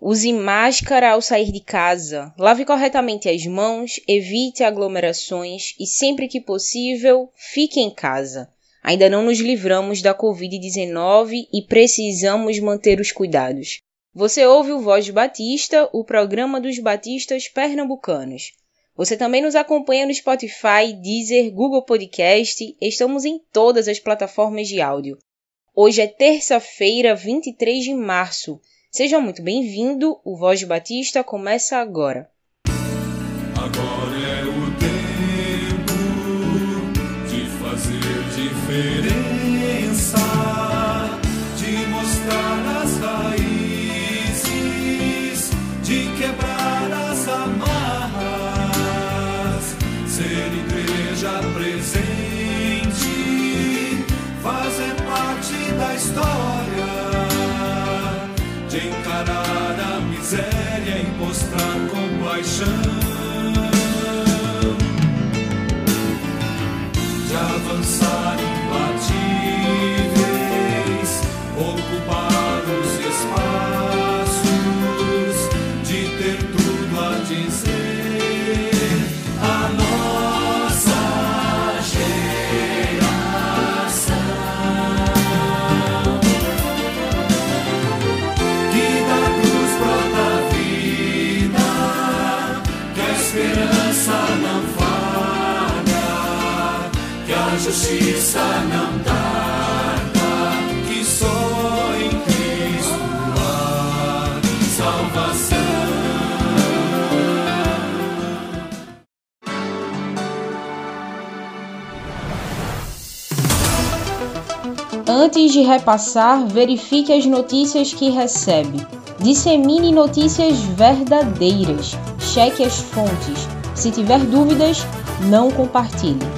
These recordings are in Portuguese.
Use máscara ao sair de casa, lave corretamente as mãos, evite aglomerações e, sempre que possível, fique em casa. Ainda não nos livramos da Covid-19 e precisamos manter os cuidados. Você ouve o Voz Batista, o programa dos batistas pernambucanos. Você também nos acompanha no Spotify, Deezer, Google Podcast, estamos em todas as plataformas de áudio. Hoje é terça-feira, 23 de março. Seja muito bem-vindo, o Voz Batista começa agora. Agora é o tempo de fazer diferença, de mostrar as raízes, de quebrar as amarras, ser igreja presente, fazer parte da história mostrar compaixão, de avançar justiça não tarda, que só em Cristo há salvação. Antes de repassar, verifique as notícias que recebe. Dissemine notícias verdadeiras. Cheque as fontes. Se tiver dúvidas, não compartilhe.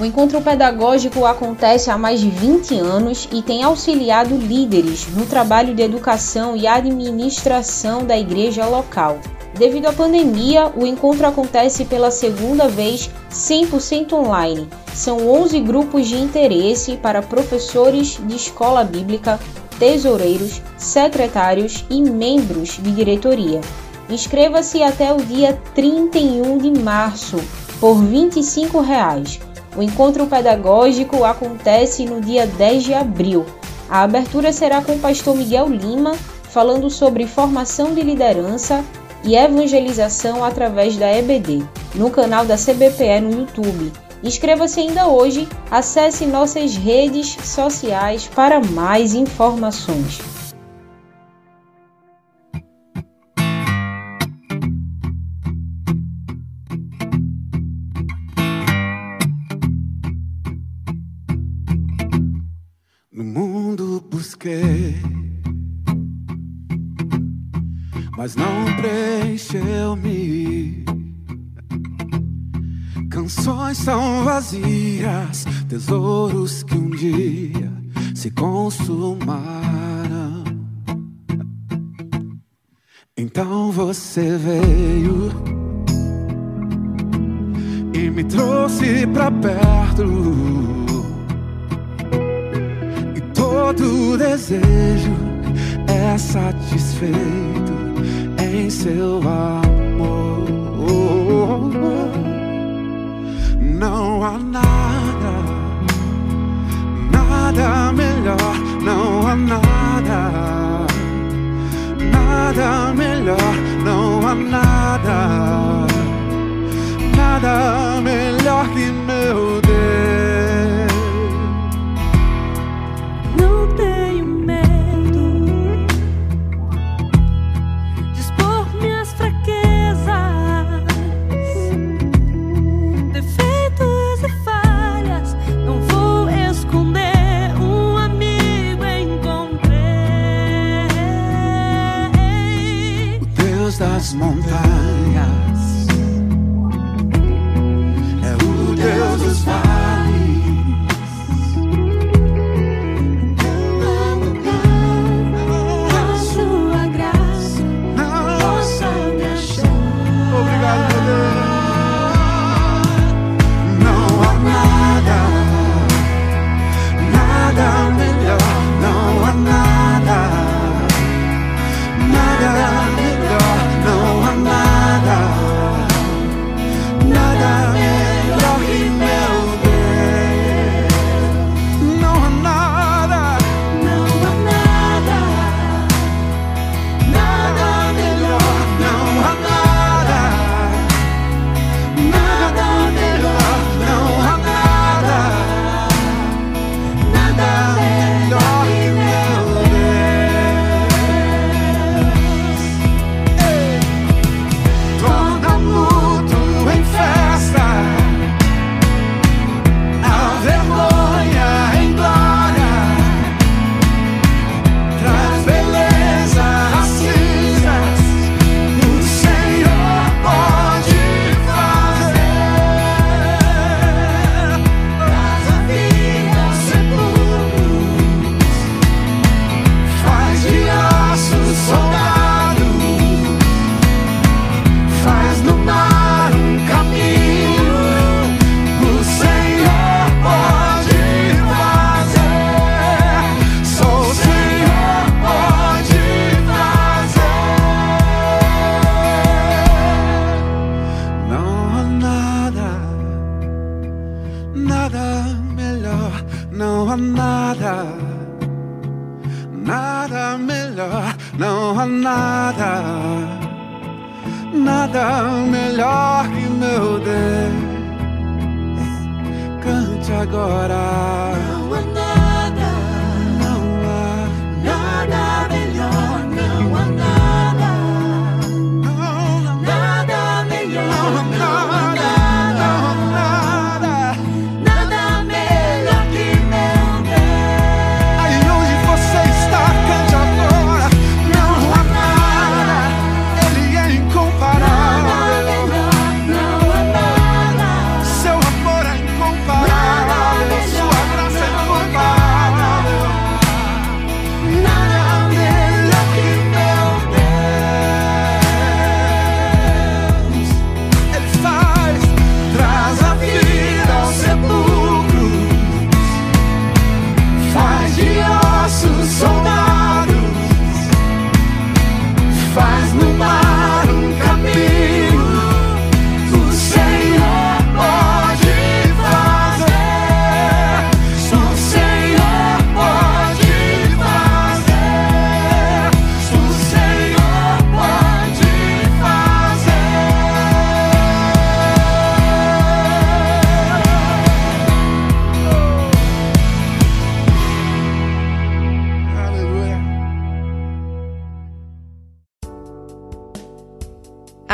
O encontro pedagógico acontece há mais de 20 anos e tem auxiliado líderes no trabalho de educação e administração da igreja local. Devido à pandemia, o encontro acontece pela segunda vez 100% online. São 11 grupos de interesse para professores de escola bíblica, tesoureiros, secretários e membros de diretoria. Inscreva-se até o dia 31 de março por 25 reais. O encontro pedagógico acontece no dia 10 de abril. A abertura será com o pastor Miguel Lima, falando sobre formação de liderança e evangelização através da EBD, no canal da CBPE no YouTube. Inscreva-se ainda hoje, acesse nossas redes sociais para mais informações. No mundo busquei, mas não preencheu-me. Canções são vazias, tesouros que um dia se consumaram. Então você veio e me trouxe pra perto. Todo desejo é satisfeito em seu amor. Não há nada, nada melhor, não há nada, nada melhor, não há nada, nada melhor que não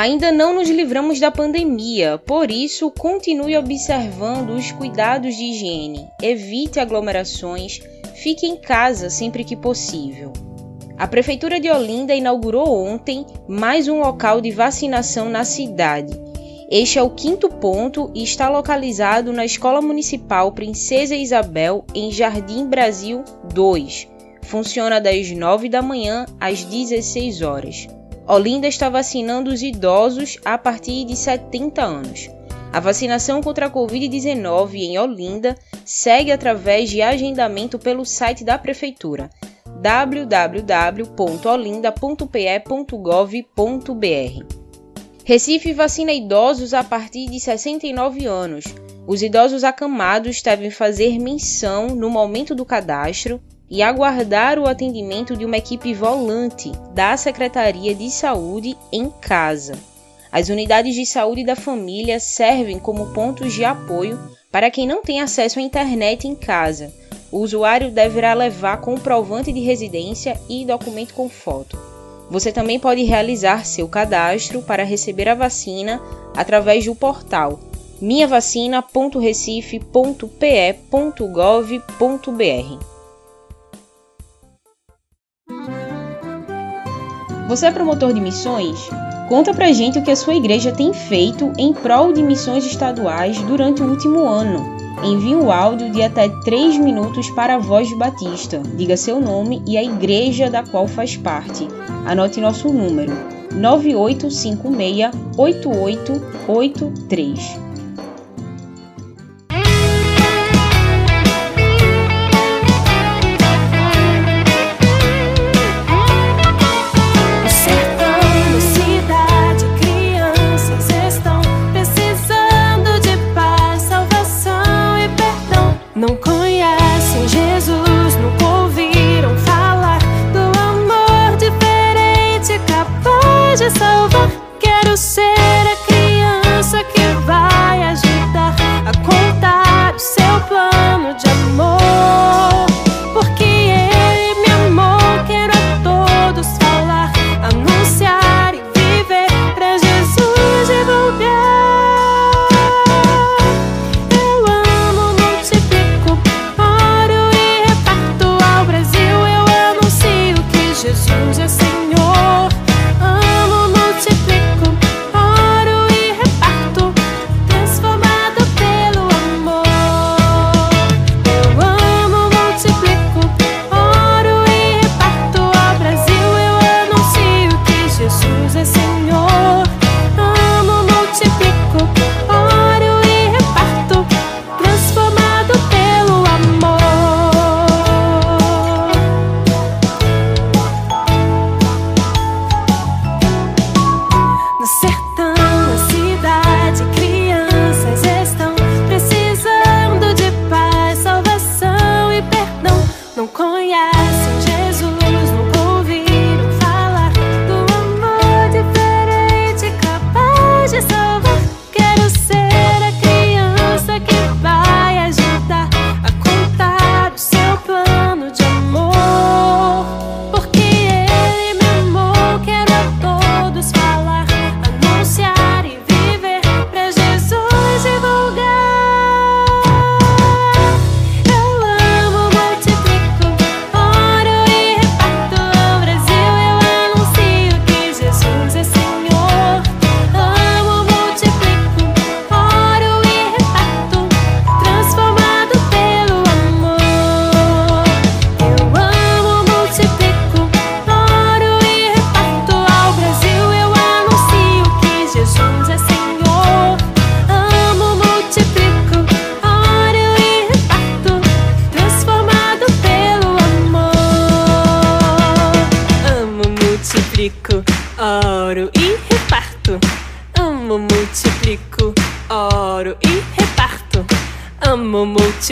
Ainda não nos livramos da pandemia, por isso continue observando os cuidados de higiene, evite aglomerações, fique em casa sempre que possível. A Prefeitura de Olinda inaugurou ontem mais um local de vacinação na cidade. Este é o quinto ponto e está localizado na Escola Municipal Princesa Isabel, em Jardim Brasil 2. Funciona das 9 da manhã às 16 horas. Olinda está vacinando os idosos a partir de 70 anos. A vacinação contra a Covid-19 em Olinda segue através de agendamento pelo site da Prefeitura www.olinda.pe.gov.br. Recife vacina idosos a partir de 69 anos. Os idosos acamados devem fazer menção no momento do cadastro e aguardar o atendimento de uma equipe volante da Secretaria de Saúde em casa. As unidades de saúde da família servem como pontos de apoio para quem não tem acesso à internet em casa. O usuário deverá levar comprovante de residência e documento com foto. Você também pode realizar seu cadastro para receber a vacina através do portal minhavacina.recife.pe.gov.br. Você é promotor de missões? Conta pra gente o que a sua igreja tem feito em prol de missões estaduais durante o último ano. Envie um áudio de até 3 minutos para a Voz de Batista. Diga seu nome e a igreja da qual faz parte. Anote nosso número: 9856 8883.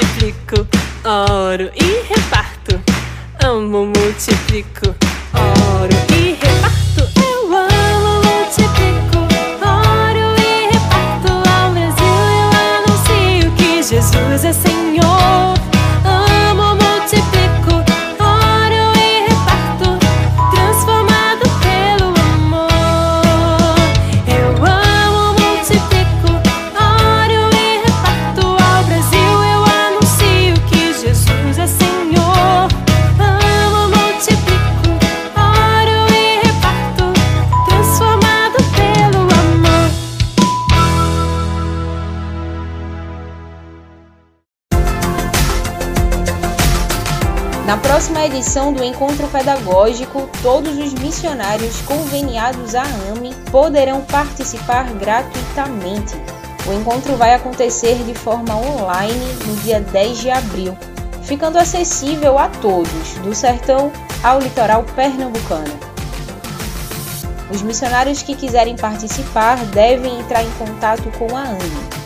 multiplico, oro e reparto. Amo, multiplico, próxima edição do Encontro Pedagógico, todos os missionários conveniados à AME poderão participar gratuitamente. O encontro vai acontecer de forma online no dia 10 de abril, ficando acessível a todos, do sertão ao litoral pernambucano. Os missionários que quiserem participar devem entrar em contato com a AME.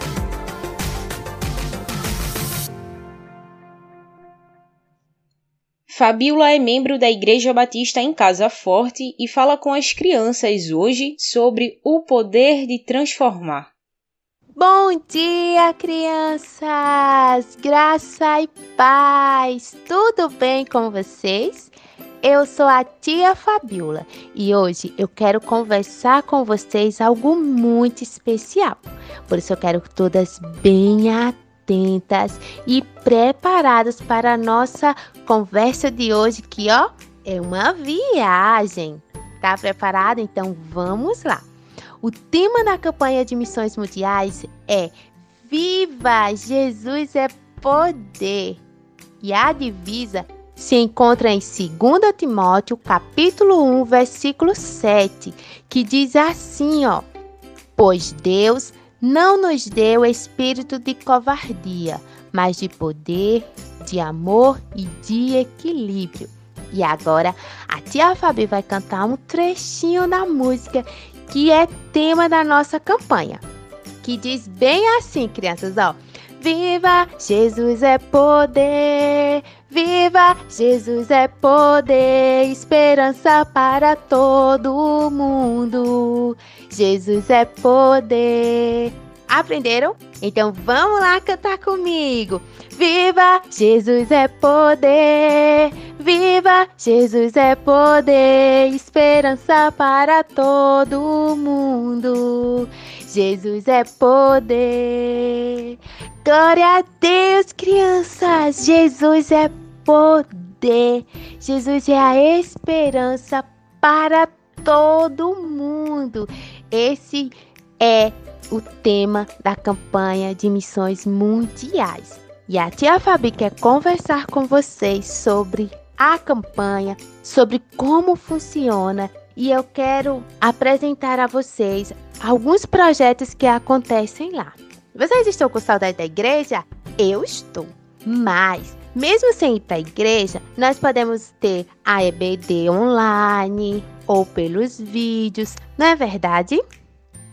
Fabiola é membro da Igreja Batista em Casa Forte e fala com as crianças hoje sobre o poder de transformar. Bom dia, crianças! Graça e paz! Tudo bem com vocês? Eu sou a tia Fabiola e hoje eu quero conversar com vocês algo muito especial. Por isso eu quero todas bem atentas atentas e preparados para a nossa conversa de hoje, que ó, é uma viagem. Tá preparado? Então vamos lá. O tema da campanha de missões mundiais é Viva! Jesus é poder! E a divisa se encontra em 2 Timóteo, capítulo 1, versículo 7, que diz assim, ó: Pois Deus não nos deu espírito de covardia, mas de poder, de amor e de equilíbrio. E agora a tia Fabi vai cantar um trechinho da música que é tema da nossa campanha, que diz bem assim, crianças, ó. Viva Jesus é poder, viva Jesus é poder, esperança para todo mundo. Jesus é poder. Aprenderam? Então vamos lá cantar comigo. Viva Jesus é poder, viva Jesus é poder, esperança para todo mundo. Jesus é poder. Glória a Deus, crianças! Jesus é poder. Jesus é a esperança para todo mundo. Esse é o tema da campanha de missões mundiais. E a tia Fabi quer conversar com vocês sobre a campanha, sobre como funciona e eu quero apresentar a vocês alguns projetos que acontecem lá. Vocês estão com saudade da igreja? Eu estou. Mas, mesmo sem ir para a igreja, nós podemos ter a EBD online ou pelos vídeos, não é verdade?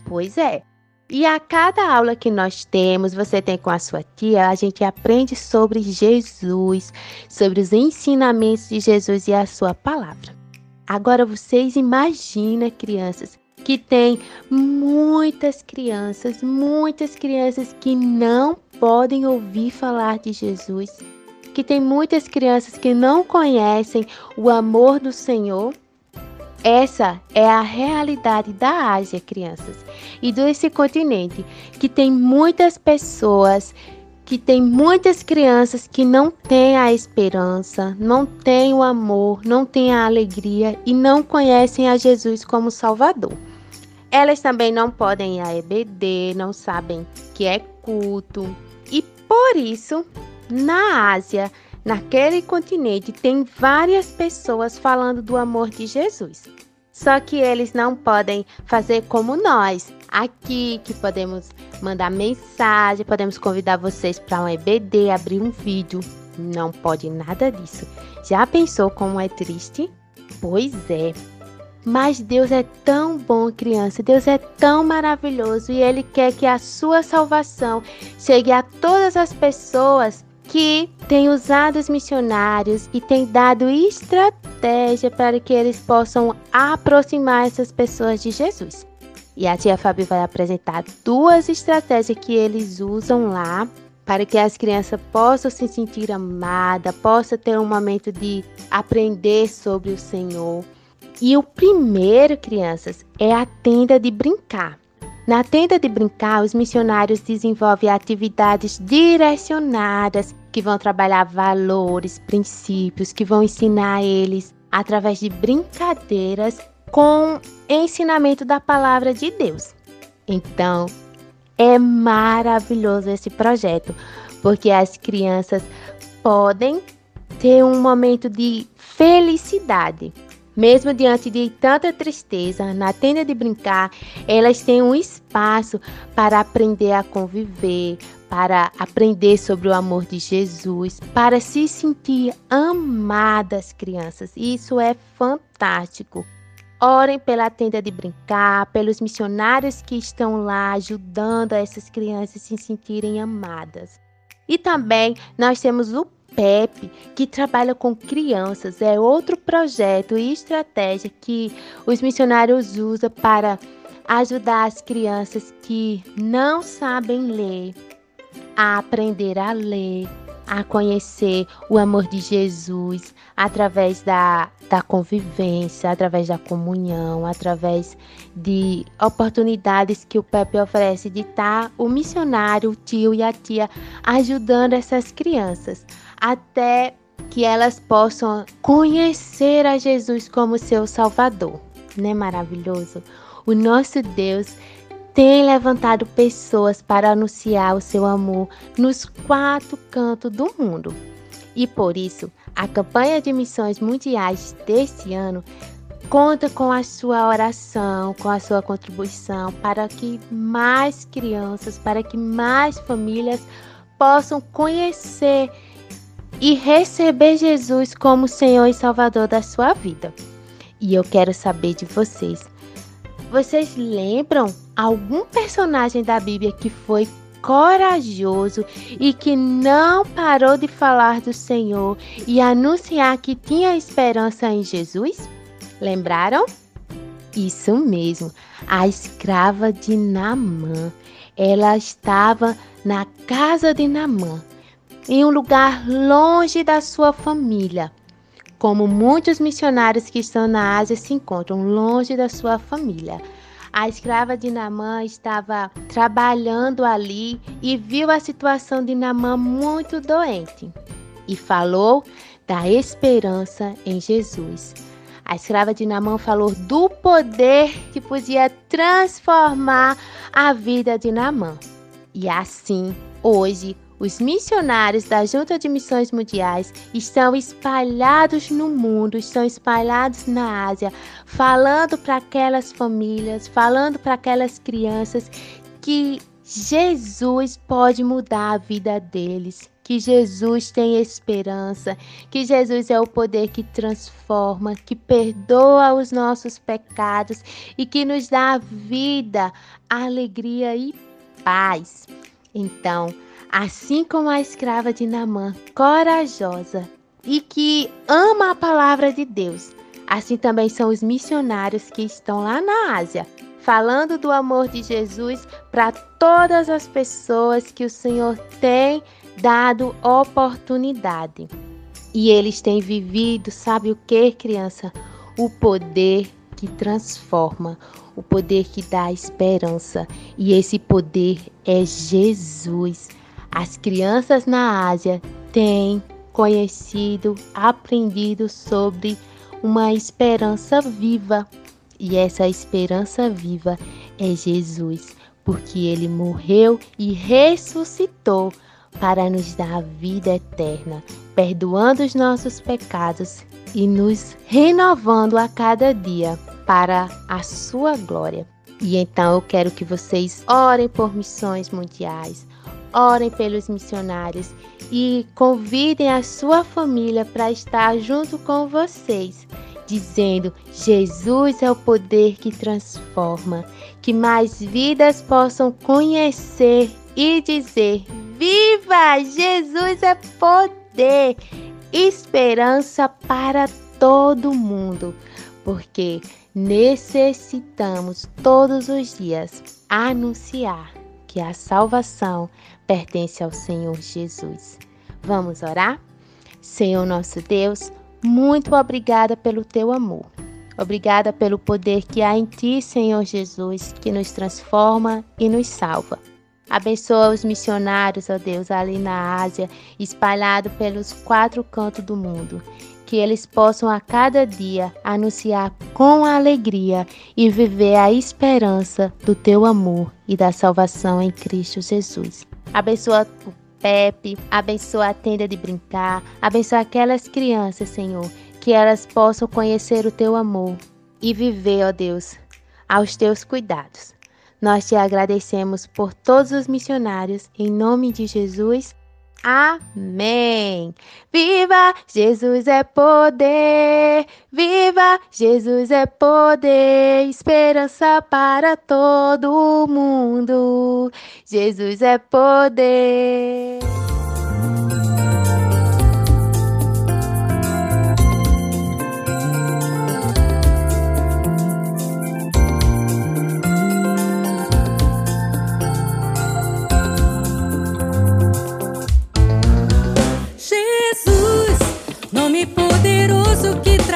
Pois é. E a cada aula que nós temos, você tem com a sua tia, a gente aprende sobre Jesus, sobre os ensinamentos de Jesus e a sua palavra. Agora vocês imaginam, crianças, que tem muitas crianças, muitas crianças que não podem ouvir falar de Jesus, que tem muitas crianças que não conhecem o amor do Senhor. Essa é a realidade da Ásia, crianças, e desse continente, que tem muitas pessoas que tem muitas crianças que não têm a esperança, não têm o amor, não têm a alegria e não conhecem a Jesus como Salvador. Elas também não podem ir a EBD, não sabem que é culto. E por isso, na Ásia, naquele continente, tem várias pessoas falando do amor de Jesus. Só que eles não podem fazer como nós, aqui que podemos mandar mensagem, podemos convidar vocês para um EBD, abrir um vídeo. Não pode nada disso. Já pensou como é triste? Pois é. Mas Deus é tão bom, criança. Deus é tão maravilhoso e Ele quer que a sua salvação chegue a todas as pessoas que têm usado os missionários e têm dado estratégia para que eles possam aproximar essas pessoas de Jesus. E a tia Fabi vai apresentar duas estratégias que eles usam lá para que as crianças possam se sentir amadas, possam ter um momento de aprender sobre o Senhor e o primeiro, crianças, é a tenda de brincar. Na tenda de brincar, os missionários desenvolvem atividades direcionadas que vão trabalhar valores, princípios, que vão ensinar eles através de brincadeiras com ensinamento da palavra de Deus. Então, é maravilhoso esse projeto, porque as crianças podem ter um momento de felicidade mesmo diante de tanta tristeza, na tenda de brincar, elas têm um espaço para aprender a conviver, para aprender sobre o amor de Jesus, para se sentir amadas, crianças. Isso é fantástico. Orem pela tenda de brincar, pelos missionários que estão lá ajudando essas crianças a se sentirem amadas. E também nós temos o PEP, que trabalha com crianças, é outro projeto e estratégia que os missionários usam para ajudar as crianças que não sabem ler a aprender a ler, a conhecer o amor de Jesus através da, da convivência, através da comunhão, através de oportunidades que o Pepe oferece de estar o missionário, o tio e a tia ajudando essas crianças até que elas possam conhecer a Jesus como seu Salvador. Não é maravilhoso? O nosso Deus tem levantado pessoas para anunciar o seu amor nos quatro cantos do mundo. E por isso, a campanha de missões mundiais deste ano conta com a sua oração, com a sua contribuição para que mais crianças, para que mais famílias possam conhecer e receber Jesus como Senhor e Salvador da sua vida. E eu quero saber de vocês. Vocês lembram algum personagem da Bíblia que foi corajoso e que não parou de falar do Senhor e anunciar que tinha esperança em Jesus? Lembraram? Isso mesmo, a escrava de Namã. Ela estava na casa de Namã, em um lugar longe da sua família. Como muitos missionários que estão na Ásia se encontram longe da sua família. A escrava de Namã estava trabalhando ali e viu a situação de Namã muito doente e falou da esperança em Jesus. A escrava de Namã falou do poder que podia transformar a vida de Namã. E assim, hoje, os missionários da Junta de Missões Mundiais estão espalhados no mundo, estão espalhados na Ásia, falando para aquelas famílias, falando para aquelas crianças que Jesus pode mudar a vida deles, que Jesus tem esperança, que Jesus é o poder que transforma, que perdoa os nossos pecados e que nos dá vida, alegria e paz. Então, assim como a escrava de Namã, corajosa e que ama a palavra de Deus, assim também são os missionários que estão lá na Ásia, falando do amor de Jesus para todas as pessoas que o Senhor tem dado oportunidade. E eles têm vivido, sabe o que, criança? O poder que transforma, o poder que dá esperança. E esse poder é Jesus. As crianças na Ásia têm conhecido, aprendido sobre uma esperança viva. E essa esperança viva é Jesus, porque ele morreu e ressuscitou para nos dar a vida eterna, perdoando os nossos pecados e nos renovando a cada dia para a sua glória. E então eu quero que vocês orem por missões mundiais, orem pelos missionários e convidem a sua família para estar junto com vocês, dizendo: Jesus é o poder que transforma, que mais vidas possam conhecer e dizer: Viva! Jesus é poder, esperança para todo mundo, porque necessitamos todos os dias anunciar que a salvação pertence ao Senhor Jesus. Vamos orar? Senhor nosso Deus, muito obrigada pelo teu amor. Obrigada pelo poder que há em ti, Senhor Jesus, que nos transforma e nos salva. Abençoa os missionários, ó Deus, ali na Ásia, espalhado pelos quatro cantos do mundo. Que eles possam a cada dia anunciar com alegria e viver a esperança do teu amor e da salvação em Cristo Jesus. Abençoa o Pepe, abençoa a tenda de brincar, abençoa aquelas crianças, Senhor, que elas possam conhecer o teu amor e viver, ó Deus, aos teus cuidados. Nós te agradecemos por todos os missionários, em nome de Jesus. Amém. Viva Jesus é poder, viva Jesus é poder, esperança para todo mundo. Jesus é poder. Que traz